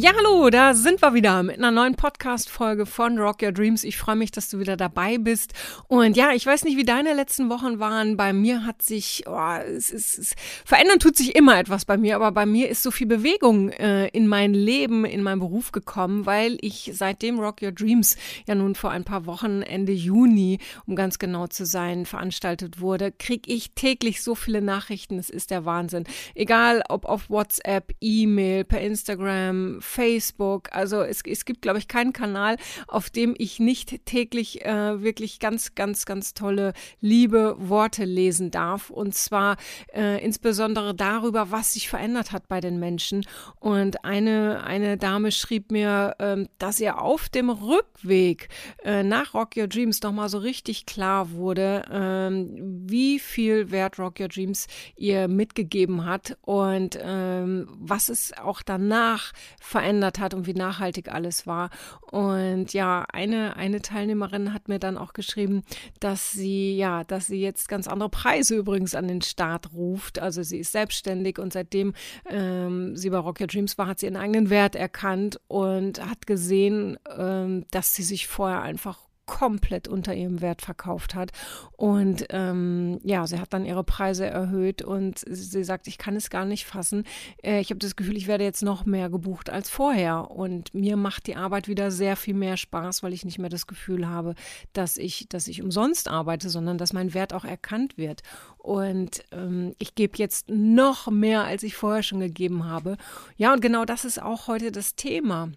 Ja, hallo, da sind wir wieder mit einer neuen Podcast-Folge von Rock Your Dreams. Ich freue mich, dass du wieder dabei bist. Und ja, ich weiß nicht, wie deine letzten Wochen waren. Bei mir hat sich, oh, es ist, es, verändern tut sich immer etwas bei mir, aber bei mir ist so viel Bewegung äh, in mein Leben, in meinen Beruf gekommen, weil ich seitdem Rock Your Dreams ja nun vor ein paar Wochen, Ende Juni, um ganz genau zu sein, veranstaltet wurde, kriege ich täglich so viele Nachrichten. Es ist der Wahnsinn. Egal ob auf WhatsApp, E-Mail, per Instagram, Facebook. Also es, es gibt, glaube ich, keinen Kanal, auf dem ich nicht täglich äh, wirklich ganz, ganz, ganz tolle, liebe Worte lesen darf. Und zwar äh, insbesondere darüber, was sich verändert hat bei den Menschen. Und eine, eine Dame schrieb mir, äh, dass ihr auf dem Rückweg äh, nach Rock Your Dreams nochmal so richtig klar wurde, ähm, wie viel Wert Rock Your Dreams ihr mitgegeben hat und ähm, was es auch danach verändert verändert hat und wie nachhaltig alles war. Und ja, eine, eine Teilnehmerin hat mir dann auch geschrieben, dass sie, ja, dass sie jetzt ganz andere Preise übrigens an den Start ruft. Also sie ist selbstständig und seitdem ähm, sie bei Rock Your Dreams war, hat sie ihren eigenen Wert erkannt und hat gesehen, ähm, dass sie sich vorher einfach komplett unter ihrem Wert verkauft hat. Und ähm, ja, sie hat dann ihre Preise erhöht und sie sagt, ich kann es gar nicht fassen. Äh, ich habe das Gefühl, ich werde jetzt noch mehr gebucht als vorher. Und mir macht die Arbeit wieder sehr viel mehr Spaß, weil ich nicht mehr das Gefühl habe, dass ich, dass ich umsonst arbeite, sondern dass mein Wert auch erkannt wird. Und ähm, ich gebe jetzt noch mehr, als ich vorher schon gegeben habe. Ja, und genau das ist auch heute das Thema.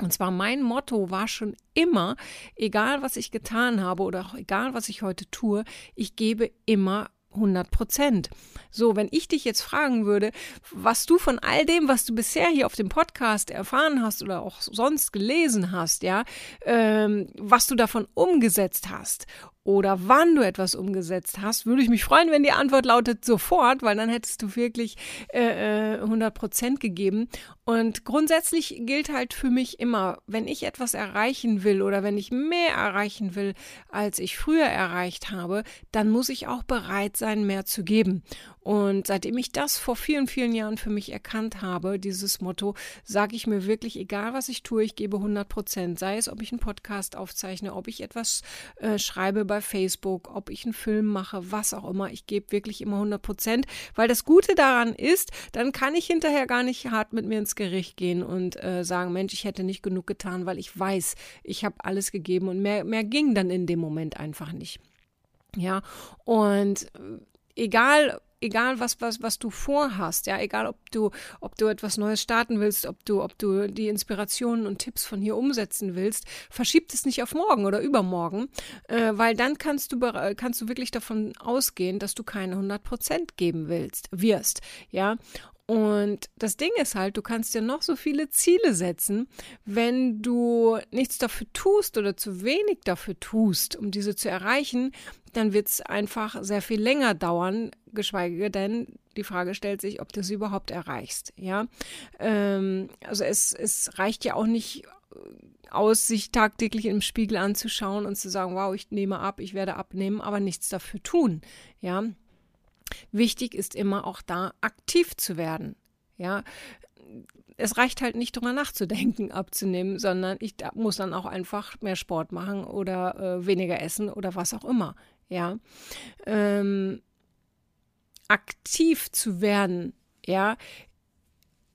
Und zwar mein Motto war schon immer, egal was ich getan habe oder auch egal was ich heute tue, ich gebe immer 100 Prozent. So, wenn ich dich jetzt fragen würde, was du von all dem, was du bisher hier auf dem Podcast erfahren hast oder auch sonst gelesen hast, ja, ähm, was du davon umgesetzt hast oder wann du etwas umgesetzt hast, würde ich mich freuen, wenn die Antwort lautet sofort, weil dann hättest du wirklich äh, 100 äh, Prozent gegeben. Und grundsätzlich gilt halt für mich immer, wenn ich etwas erreichen will oder wenn ich mehr erreichen will, als ich früher erreicht habe, dann muss ich auch bereit sein, mehr zu geben. Und seitdem ich das vor vielen, vielen Jahren für mich erkannt habe, dieses Motto, sage ich mir wirklich, egal was ich tue, ich gebe 100 Prozent. Sei es, ob ich einen Podcast aufzeichne, ob ich etwas äh, schreibe bei Facebook, ob ich einen Film mache, was auch immer. Ich gebe wirklich immer 100 Prozent, weil das Gute daran ist, dann kann ich hinterher gar nicht hart mit mir ins Gericht gehen und äh, sagen, Mensch, ich hätte nicht genug getan, weil ich weiß, ich habe alles gegeben und mehr, mehr ging dann in dem Moment einfach nicht. Ja, und äh, egal, egal was, was, was du vorhast, ja, egal ob du, ob du etwas Neues starten willst, ob du, ob du die Inspirationen und Tipps von hier umsetzen willst, verschieb es nicht auf morgen oder übermorgen, äh, weil dann kannst du, kannst du wirklich davon ausgehen, dass du keine 100 Prozent geben willst, wirst, ja. Und das Ding ist halt, du kannst dir noch so viele Ziele setzen, wenn du nichts dafür tust oder zu wenig dafür tust, um diese zu erreichen, dann wird es einfach sehr viel länger dauern, geschweige denn die Frage stellt sich, ob du sie überhaupt erreichst. Ja, ähm, also es, es reicht ja auch nicht aus, sich tagtäglich im Spiegel anzuschauen und zu sagen, wow, ich nehme ab, ich werde abnehmen, aber nichts dafür tun. Ja, wichtig ist immer auch da aktiv zu werden. Ja, es reicht halt nicht drüber nachzudenken, abzunehmen, sondern ich muss dann auch einfach mehr Sport machen oder äh, weniger essen oder was auch immer ja, ähm, aktiv zu werden, ja,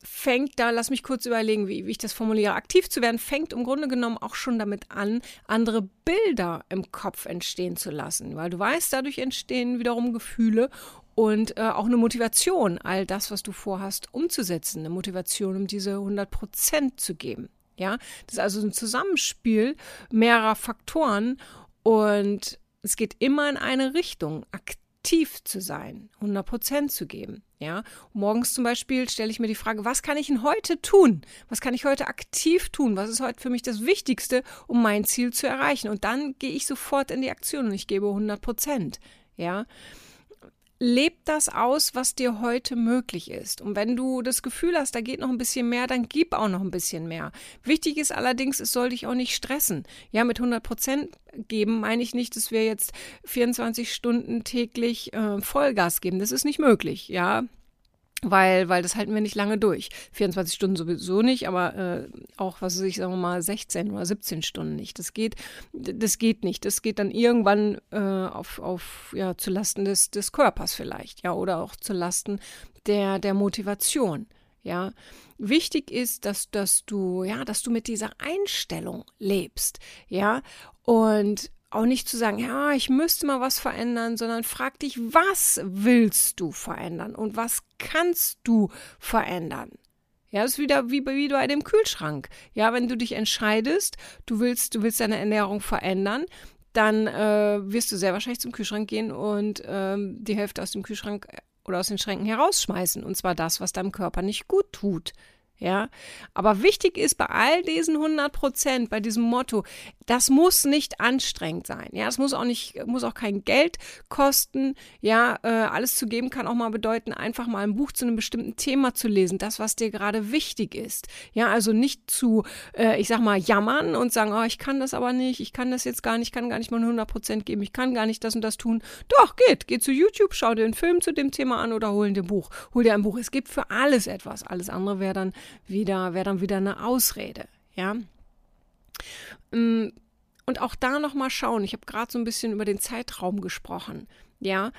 fängt da, lass mich kurz überlegen, wie, wie, ich das formuliere, aktiv zu werden, fängt im Grunde genommen auch schon damit an, andere Bilder im Kopf entstehen zu lassen, weil du weißt, dadurch entstehen wiederum Gefühle und äh, auch eine Motivation, all das, was du vorhast, umzusetzen, eine Motivation, um diese 100 Prozent zu geben. Ja, das ist also ein Zusammenspiel mehrerer Faktoren und es geht immer in eine Richtung, aktiv zu sein, 100 Prozent zu geben. Ja, morgens zum Beispiel stelle ich mir die Frage, was kann ich denn heute tun? Was kann ich heute aktiv tun? Was ist heute für mich das Wichtigste, um mein Ziel zu erreichen? Und dann gehe ich sofort in die Aktion und ich gebe 100 Prozent. Ja, leb das aus, was dir heute möglich ist. Und wenn du das Gefühl hast, da geht noch ein bisschen mehr, dann gib auch noch ein bisschen mehr. Wichtig ist allerdings, es soll dich auch nicht stressen. Ja, mit 100 Prozent geben meine ich nicht, dass wir jetzt 24 Stunden täglich äh, Vollgas geben. Das ist nicht möglich. Ja, weil, weil das halten wir nicht lange durch. 24 Stunden sowieso nicht, aber äh, auch, was weiß ich, sagen wir mal, 16 oder 17 Stunden nicht. Das geht, das geht nicht. Das geht dann irgendwann äh, auf, auf, ja, zu Lasten des, des Körpers vielleicht, ja, oder auch zu Lasten der, der Motivation. Ja, wichtig ist, dass, dass du, ja, dass du mit dieser Einstellung lebst, ja, und auch nicht zu sagen, ja, ich müsste mal was verändern, sondern frag dich, was willst du verändern und was kannst du verändern? Ja, das ist wieder wie, wie bei dem Kühlschrank. Ja, wenn du dich entscheidest, du willst, du willst deine Ernährung verändern, dann äh, wirst du sehr wahrscheinlich zum Kühlschrank gehen und ähm, die Hälfte aus dem Kühlschrank oder aus den Schränken herausschmeißen. Und zwar das, was deinem Körper nicht gut tut. Ja, aber wichtig ist bei all diesen 100 Prozent, bei diesem Motto, das muss nicht anstrengend sein. Ja, es muss auch nicht, muss auch kein Geld kosten. Ja, äh, alles zu geben kann auch mal bedeuten, einfach mal ein Buch zu einem bestimmten Thema zu lesen, das, was dir gerade wichtig ist. Ja, also nicht zu, äh, ich sag mal, jammern und sagen, oh, ich kann das aber nicht, ich kann das jetzt gar nicht, ich kann gar nicht mal 100 Prozent geben, ich kann gar nicht das und das tun. Doch, geht, geh zu YouTube, schau dir einen Film zu dem Thema an oder hol dir ein Buch. Hol dir ein Buch. Es gibt für alles etwas. Alles andere wäre dann wieder, wäre dann wieder eine Ausrede, ja. Mm, und auch da nochmal schauen. Ich habe gerade so ein bisschen über den Zeitraum gesprochen, ja.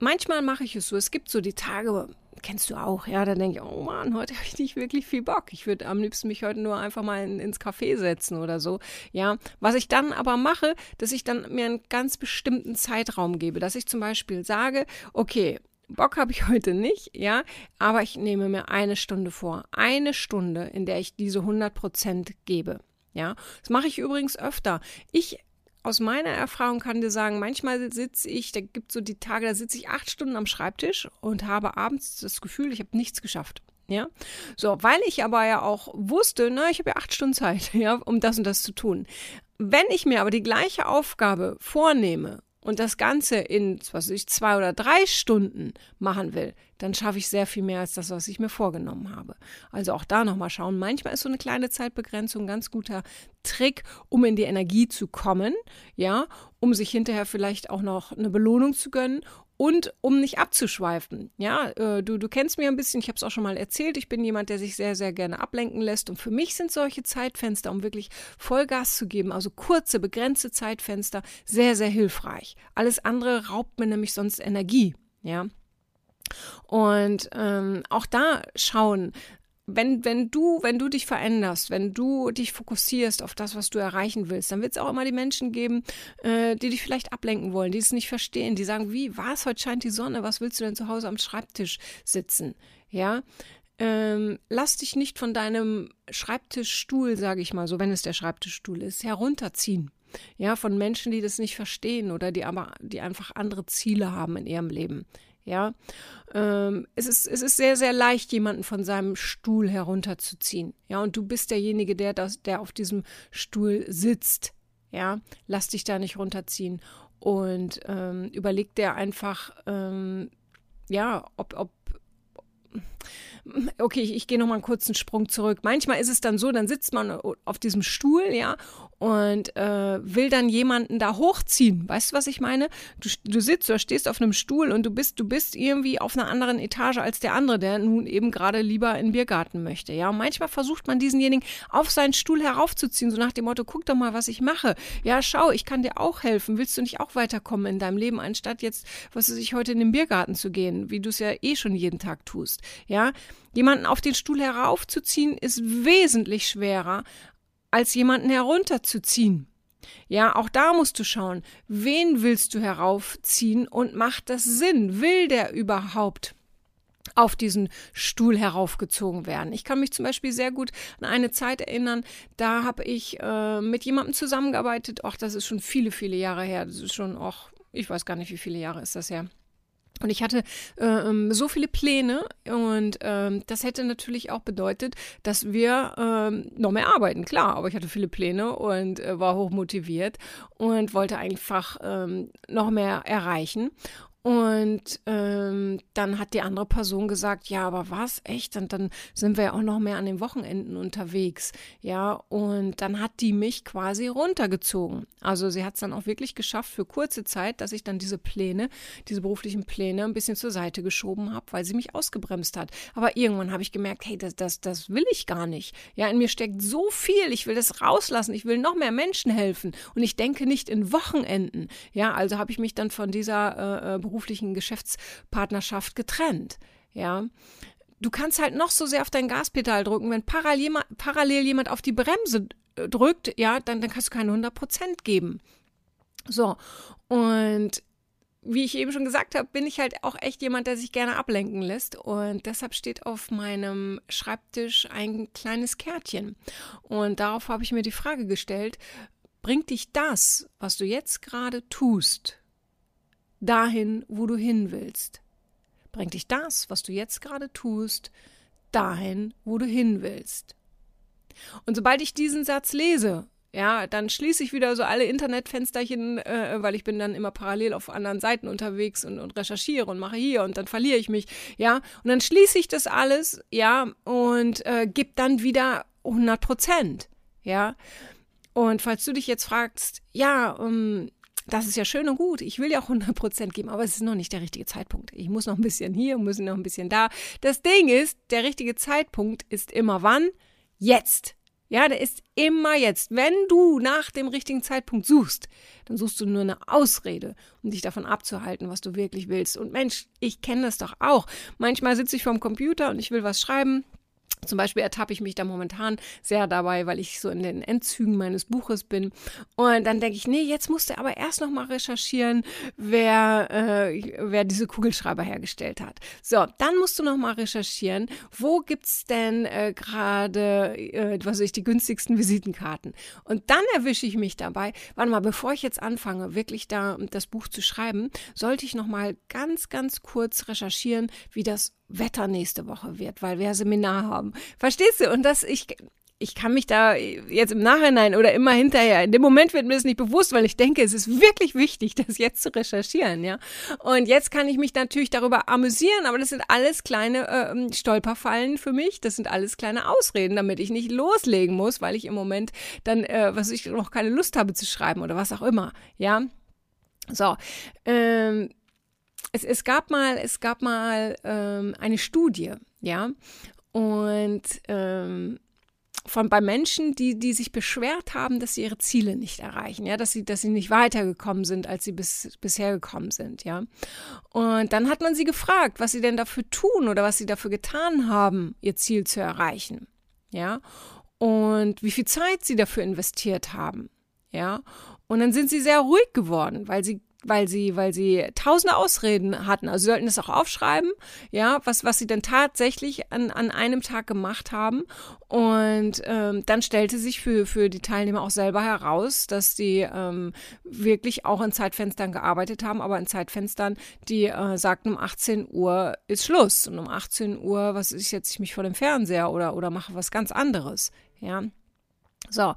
Manchmal mache ich es so. Es gibt so die Tage, kennst du auch, ja, da denke ich, oh Mann, heute habe ich nicht wirklich viel Bock. Ich würde am liebsten mich heute nur einfach mal in, ins Café setzen oder so, ja. Was ich dann aber mache, dass ich dann mir einen ganz bestimmten Zeitraum gebe, dass ich zum Beispiel sage, okay, Bock habe ich heute nicht, ja, aber ich nehme mir eine Stunde vor. Eine Stunde, in der ich diese 100 Prozent gebe, ja. Das mache ich übrigens öfter. Ich aus meiner Erfahrung kann dir sagen, manchmal sitze ich, da gibt es so die Tage, da sitze ich acht Stunden am Schreibtisch und habe abends das Gefühl, ich habe nichts geschafft. Ja, so, weil ich aber ja auch wusste, na, ich habe ja acht Stunden Zeit, ja, um das und das zu tun. Wenn ich mir aber die gleiche Aufgabe vornehme und das Ganze in, was ich, zwei oder drei Stunden machen will, dann schaffe ich sehr viel mehr als das, was ich mir vorgenommen habe. Also auch da nochmal schauen. Manchmal ist so eine kleine Zeitbegrenzung ein ganz guter Trick, um in die Energie zu kommen, ja, um sich hinterher vielleicht auch noch eine Belohnung zu gönnen und um nicht abzuschweifen. Ja, äh, du, du kennst mich ein bisschen, ich habe es auch schon mal erzählt, ich bin jemand, der sich sehr, sehr gerne ablenken lässt. Und für mich sind solche Zeitfenster, um wirklich Vollgas zu geben, also kurze, begrenzte Zeitfenster, sehr, sehr hilfreich. Alles andere raubt mir nämlich sonst Energie. Ja. Und ähm, auch da schauen, wenn, wenn du, wenn du dich veränderst, wenn du dich fokussierst auf das, was du erreichen willst, dann wird es auch immer die Menschen geben, äh, die dich vielleicht ablenken wollen, die es nicht verstehen, die sagen, wie, was, heute scheint die Sonne, was willst du denn zu Hause am Schreibtisch sitzen? Ja, ähm, lass dich nicht von deinem Schreibtischstuhl, sage ich mal so, wenn es der Schreibtischstuhl ist, herunterziehen. Ja, von Menschen, die das nicht verstehen oder die aber, die einfach andere Ziele haben in ihrem Leben. Ja, ähm, es, ist, es ist sehr, sehr leicht, jemanden von seinem Stuhl herunterzuziehen. Ja, und du bist derjenige, der, der auf diesem Stuhl sitzt. Ja, lass dich da nicht runterziehen und ähm, überleg dir einfach, ähm, ja, ob, ob okay, ich, ich gehe noch mal einen kurzen Sprung zurück. Manchmal ist es dann so, dann sitzt man auf diesem Stuhl, ja, und äh, will dann jemanden da hochziehen. Weißt du, was ich meine? Du, du sitzt oder stehst auf einem Stuhl und du bist, du bist irgendwie auf einer anderen Etage als der andere, der nun eben gerade lieber in den Biergarten möchte. Ja, und manchmal versucht man diesenjenigen auf seinen Stuhl heraufzuziehen, so nach dem Motto, guck doch mal, was ich mache. Ja, schau, ich kann dir auch helfen. Willst du nicht auch weiterkommen in deinem Leben, anstatt jetzt, was weiß ich, heute in den Biergarten zu gehen, wie du es ja eh schon jeden Tag tust? Ja, jemanden auf den Stuhl heraufzuziehen ist wesentlich schwerer, als jemanden herunterzuziehen. Ja, auch da musst du schauen, wen willst du heraufziehen und macht das Sinn? Will der überhaupt auf diesen Stuhl heraufgezogen werden. Ich kann mich zum Beispiel sehr gut an eine Zeit erinnern, da habe ich äh, mit jemandem zusammengearbeitet. Ach, das ist schon viele, viele Jahre her. Das ist schon auch, ich weiß gar nicht, wie viele Jahre ist das her. Und ich hatte äh, ähm, so viele Pläne und ähm, das hätte natürlich auch bedeutet, dass wir ähm, noch mehr arbeiten, klar. Aber ich hatte viele Pläne und äh, war hoch motiviert und wollte einfach ähm, noch mehr erreichen. Und ähm, dann hat die andere Person gesagt, ja, aber was, echt? Und dann sind wir ja auch noch mehr an den Wochenenden unterwegs. Ja, und dann hat die mich quasi runtergezogen. Also sie hat es dann auch wirklich geschafft für kurze Zeit, dass ich dann diese Pläne, diese beruflichen Pläne ein bisschen zur Seite geschoben habe, weil sie mich ausgebremst hat. Aber irgendwann habe ich gemerkt, hey, das, das, das will ich gar nicht. Ja, in mir steckt so viel, ich will das rauslassen, ich will noch mehr Menschen helfen. Und ich denke nicht in Wochenenden. Ja, also habe ich mich dann von dieser äh, äh beruflichen Geschäftspartnerschaft getrennt. Ja. Du kannst halt noch so sehr auf dein Gaspedal drücken, wenn parallel, parallel jemand auf die Bremse äh, drückt, ja, dann, dann kannst du keine 100 Prozent geben. So, und wie ich eben schon gesagt habe, bin ich halt auch echt jemand, der sich gerne ablenken lässt. Und deshalb steht auf meinem Schreibtisch ein kleines Kärtchen. Und darauf habe ich mir die Frage gestellt, bringt dich das, was du jetzt gerade tust, dahin, wo du hin willst? Bringt dich das, was du jetzt gerade tust, dahin, wo du hin willst? Und sobald ich diesen Satz lese, ja, dann schließe ich wieder so alle Internetfensterchen, äh, weil ich bin dann immer parallel auf anderen Seiten unterwegs und, und recherchiere und mache hier und dann verliere ich mich, ja. Und dann schließe ich das alles, ja, und äh, gebe dann wieder 100 Prozent, ja. Und falls du dich jetzt fragst, ja, um, ähm, das ist ja schön und gut. Ich will ja auch 100 Prozent geben, aber es ist noch nicht der richtige Zeitpunkt. Ich muss noch ein bisschen hier, muss noch ein bisschen da. Das Ding ist, der richtige Zeitpunkt ist immer wann? Jetzt. Ja, der ist immer jetzt. Wenn du nach dem richtigen Zeitpunkt suchst, dann suchst du nur eine Ausrede, um dich davon abzuhalten, was du wirklich willst. Und Mensch, ich kenne das doch auch. Manchmal sitze ich vorm Computer und ich will was schreiben zum Beispiel ertappe ich mich da momentan sehr dabei, weil ich so in den Endzügen meines Buches bin. Und dann denke ich, nee, jetzt musst du aber erst noch mal recherchieren, wer, äh, wer diese Kugelschreiber hergestellt hat. So, dann musst du noch mal recherchieren, wo gibt's denn äh, gerade, äh, was weiß ich, die günstigsten Visitenkarten. Und dann erwische ich mich dabei, warte mal, bevor ich jetzt anfange, wirklich da das Buch zu schreiben, sollte ich noch mal ganz, ganz kurz recherchieren, wie das Wetter nächste Woche wird, weil wir Seminar haben. Verstehst du? Und das, ich, ich kann mich da jetzt im Nachhinein oder immer hinterher, in dem Moment wird mir das nicht bewusst, weil ich denke, es ist wirklich wichtig, das jetzt zu recherchieren, ja. Und jetzt kann ich mich natürlich darüber amüsieren, aber das sind alles kleine äh, Stolperfallen für mich, das sind alles kleine Ausreden, damit ich nicht loslegen muss, weil ich im Moment dann, äh, was ich noch keine Lust habe zu schreiben oder was auch immer, ja. So, ähm, es, es gab mal, es gab mal ähm, eine Studie, ja, und ähm, von bei Menschen, die, die sich beschwert haben, dass sie ihre Ziele nicht erreichen, ja, dass sie, dass sie nicht weitergekommen sind, als sie bis, bisher gekommen sind, ja. Und dann hat man sie gefragt, was sie denn dafür tun oder was sie dafür getan haben, ihr Ziel zu erreichen, ja. Und wie viel Zeit sie dafür investiert haben, ja. Und dann sind sie sehr ruhig geworden, weil sie weil sie, weil sie tausende Ausreden hatten. Also sie sollten das auch aufschreiben, ja, was, was sie denn tatsächlich an, an einem Tag gemacht haben. Und ähm, dann stellte sich für, für die Teilnehmer auch selber heraus, dass die ähm, wirklich auch in Zeitfenstern gearbeitet haben, aber in Zeitfenstern, die äh, sagten, um 18 Uhr ist Schluss. Und um 18 Uhr, was ich setze ich mich vor dem Fernseher oder, oder mache was ganz anderes. Ja. So,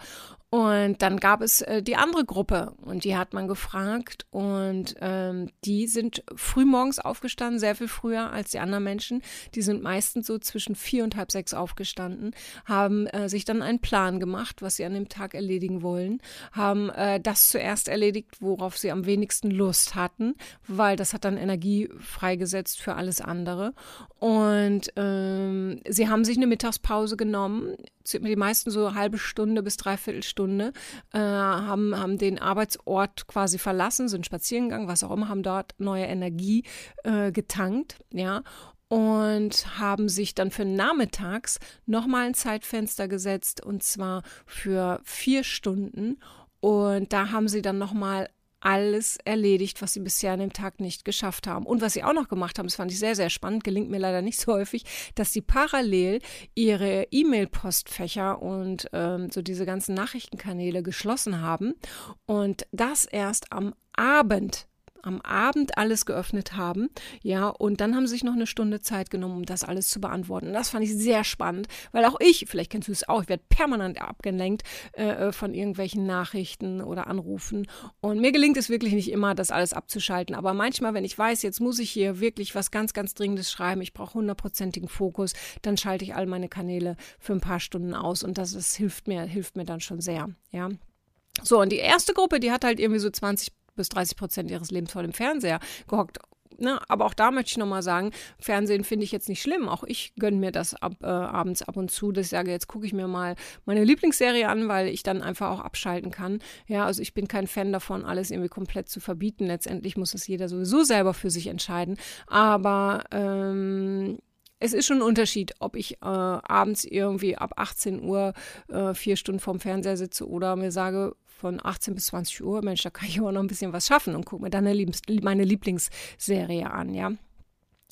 und dann gab es äh, die andere Gruppe und die hat man gefragt und ähm, die sind frühmorgens aufgestanden, sehr viel früher als die anderen Menschen. Die sind meistens so zwischen vier und halb sechs aufgestanden, haben äh, sich dann einen Plan gemacht, was sie an dem Tag erledigen wollen, haben äh, das zuerst erledigt, worauf sie am wenigsten Lust hatten, weil das hat dann Energie freigesetzt für alles andere. Und ähm, sie haben sich eine Mittagspause genommen, die meisten so halbe Stunde bis dreiviertel Stunde, äh, haben, haben den Arbeitsort quasi verlassen, sind spazieren gegangen, was auch immer, haben dort neue Energie äh, getankt, ja, und haben sich dann für nachmittags nochmal ein Zeitfenster gesetzt und zwar für vier Stunden. Und da haben sie dann nochmal alles erledigt, was sie bisher an dem Tag nicht geschafft haben. Und was sie auch noch gemacht haben, das fand ich sehr, sehr spannend, gelingt mir leider nicht so häufig, dass sie parallel ihre E-Mail-Postfächer und ähm, so diese ganzen Nachrichtenkanäle geschlossen haben und das erst am Abend am Abend alles geöffnet haben, ja, und dann haben sie sich noch eine Stunde Zeit genommen, um das alles zu beantworten. Und das fand ich sehr spannend, weil auch ich, vielleicht kennst du es auch, ich werde permanent abgelenkt äh, von irgendwelchen Nachrichten oder Anrufen. Und mir gelingt es wirklich nicht immer, das alles abzuschalten. Aber manchmal, wenn ich weiß, jetzt muss ich hier wirklich was ganz, ganz Dringendes schreiben, ich brauche hundertprozentigen Fokus, dann schalte ich all meine Kanäle für ein paar Stunden aus und das, das hilft mir, hilft mir dann schon sehr, ja. So, und die erste Gruppe, die hat halt irgendwie so 20 bis 30 Prozent ihres Lebens vor dem Fernseher gehockt. Ne, aber auch da möchte ich nochmal sagen, Fernsehen finde ich jetzt nicht schlimm. Auch ich gönne mir das ab, äh, abends ab und zu, dass ich sage, jetzt gucke ich mir mal meine Lieblingsserie an, weil ich dann einfach auch abschalten kann. Ja, also ich bin kein Fan davon, alles irgendwie komplett zu verbieten. Letztendlich muss es jeder sowieso selber für sich entscheiden. Aber ähm, es ist schon ein Unterschied, ob ich äh, abends irgendwie ab 18 Uhr äh, vier Stunden vorm Fernseher sitze oder mir sage, von 18 bis 20 Uhr, Mensch, da kann ich aber noch ein bisschen was schaffen und gucke mir dann meine Lieblingsserie an, ja.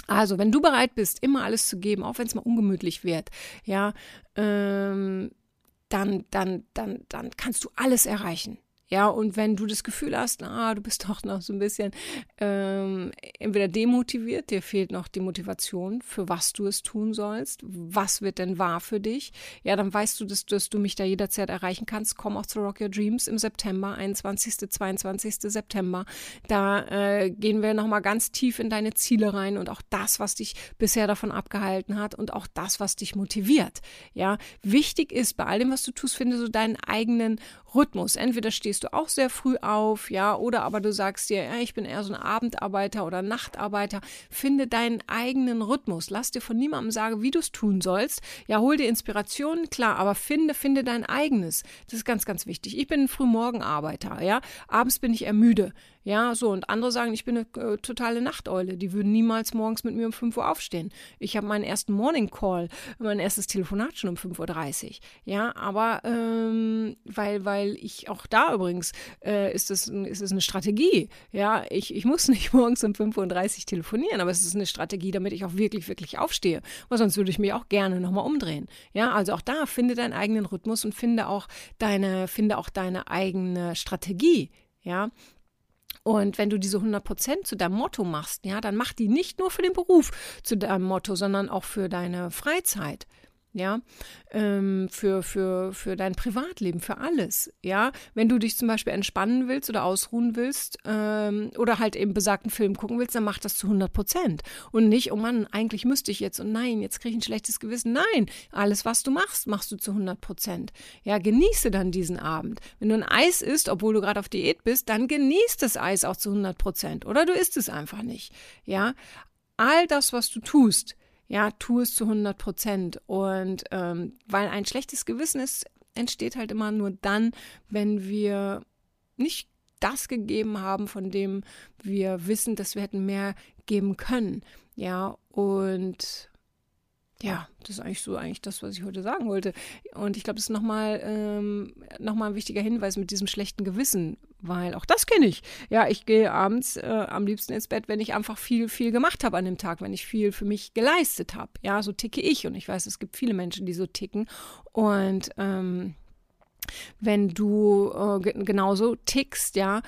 Also, wenn du bereit bist, immer alles zu geben, auch wenn es mal ungemütlich wird, ja, ähm, dann, dann, dann, dann kannst du alles erreichen. Ja, und wenn du das Gefühl hast, na, du bist doch noch so ein bisschen ähm, entweder demotiviert, dir fehlt noch die Motivation, für was du es tun sollst, was wird denn wahr für dich, ja, dann weißt du, dass, dass du mich da jederzeit erreichen kannst. Komm auch zu Rock Your Dreams im September, 21., 22. September. Da äh, gehen wir nochmal ganz tief in deine Ziele rein und auch das, was dich bisher davon abgehalten hat und auch das, was dich motiviert. Ja, wichtig ist bei all dem, was du tust, finde so deinen eigenen Rhythmus. Entweder stehst du auch sehr früh auf, ja, oder aber du sagst dir, ja, ich bin eher so ein Abendarbeiter oder Nachtarbeiter. Finde deinen eigenen Rhythmus. Lass dir von niemandem sagen, wie du es tun sollst. Ja, hol dir Inspirationen, klar, aber finde, finde dein eigenes. Das ist ganz, ganz wichtig. Ich bin ein Frühmorgenarbeiter, ja. Abends bin ich eher müde. Ja, so. Und andere sagen, ich bin eine äh, totale Nachteule. Die würden niemals morgens mit mir um 5 Uhr aufstehen. Ich habe meinen ersten Morning Call, mein erstes Telefonat schon um 5.30 Uhr. Ja, aber ähm, weil, weil ich auch da übrigens äh, ist es ist es eine Strategie. Ja, ich, ich muss nicht morgens um 5.30 Uhr telefonieren, aber es ist eine Strategie, damit ich auch wirklich, wirklich aufstehe. Weil sonst würde ich mich auch gerne nochmal umdrehen. Ja, also auch da finde deinen eigenen Rhythmus und finde auch deine, finde auch deine eigene Strategie. Ja, und wenn du diese 100 Prozent zu deinem Motto machst, ja, dann mach die nicht nur für den Beruf zu deinem Motto, sondern auch für deine Freizeit ja, ähm, für, für, für dein Privatleben, für alles, ja. Wenn du dich zum Beispiel entspannen willst oder ausruhen willst ähm, oder halt eben besagten Film gucken willst, dann mach das zu 100 Prozent und nicht, oh Mann, eigentlich müsste ich jetzt und nein, jetzt kriege ich ein schlechtes Gewissen. Nein, alles, was du machst, machst du zu 100 Prozent. Ja, genieße dann diesen Abend. Wenn du ein Eis isst, obwohl du gerade auf Diät bist, dann genieß das Eis auch zu 100 Prozent oder du isst es einfach nicht, ja. All das, was du tust, ja, tu es zu 100 Prozent. Und ähm, weil ein schlechtes Gewissen ist, entsteht halt immer nur dann, wenn wir nicht das gegeben haben, von dem wir wissen, dass wir hätten mehr geben können. Ja, und ja, das ist eigentlich so eigentlich das, was ich heute sagen wollte. Und ich glaube, das ist nochmal ähm, noch ein wichtiger Hinweis mit diesem schlechten Gewissen, weil auch das kenne ich. Ja, ich gehe abends äh, am liebsten ins Bett, wenn ich einfach viel, viel gemacht habe an dem Tag, wenn ich viel für mich geleistet habe. Ja, so ticke ich. Und ich weiß, es gibt viele Menschen, die so ticken. Und ähm, wenn du äh, genauso tickst, ja,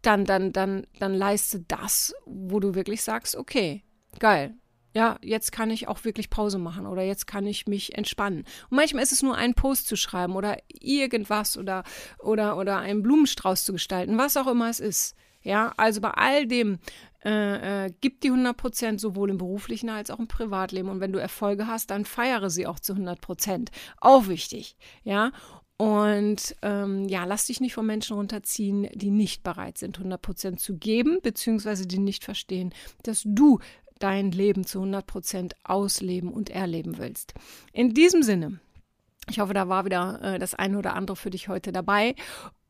dann, dann, dann, dann leiste das, wo du wirklich sagst, okay, geil, ja, jetzt kann ich auch wirklich Pause machen oder jetzt kann ich mich entspannen. Und manchmal ist es nur ein Post zu schreiben oder irgendwas oder, oder, oder einen Blumenstrauß zu gestalten, was auch immer es ist. Ja, also bei all dem äh, äh, gib die 100 Prozent sowohl im beruflichen als auch im Privatleben. Und wenn du Erfolge hast, dann feiere sie auch zu 100 Prozent. Auch wichtig. Ja, und ähm, ja, lass dich nicht von Menschen runterziehen, die nicht bereit sind, 100 Prozent zu geben, beziehungsweise die nicht verstehen, dass du dein Leben zu 100 Prozent ausleben und erleben willst. In diesem Sinne, ich hoffe, da war wieder äh, das eine oder andere für dich heute dabei.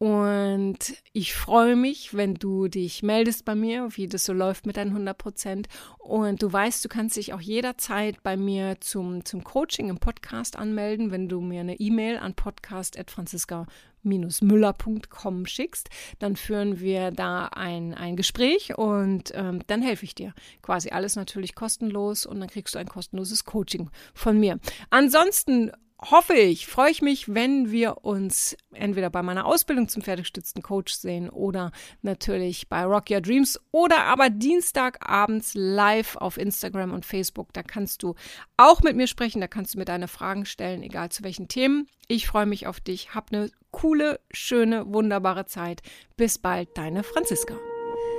Und ich freue mich, wenn du dich meldest bei mir, wie das so läuft mit deinen 100 Prozent. Und du weißt, du kannst dich auch jederzeit bei mir zum, zum Coaching im Podcast anmelden, wenn du mir eine E-Mail an podcast.franziska müller.com schickst, dann führen wir da ein, ein Gespräch und ähm, dann helfe ich dir. Quasi alles natürlich kostenlos und dann kriegst du ein kostenloses Coaching von mir. Ansonsten hoffe ich, freue ich mich, wenn wir uns entweder bei meiner Ausbildung zum fertiggestützten Coach sehen oder natürlich bei Rock Your Dreams oder aber Dienstagabends live auf Instagram und Facebook. Da kannst du auch mit mir sprechen, da kannst du mir deine Fragen stellen, egal zu welchen Themen. Ich freue mich auf dich. Hab eine coole, schöne, wunderbare Zeit. Bis bald, deine Franziska.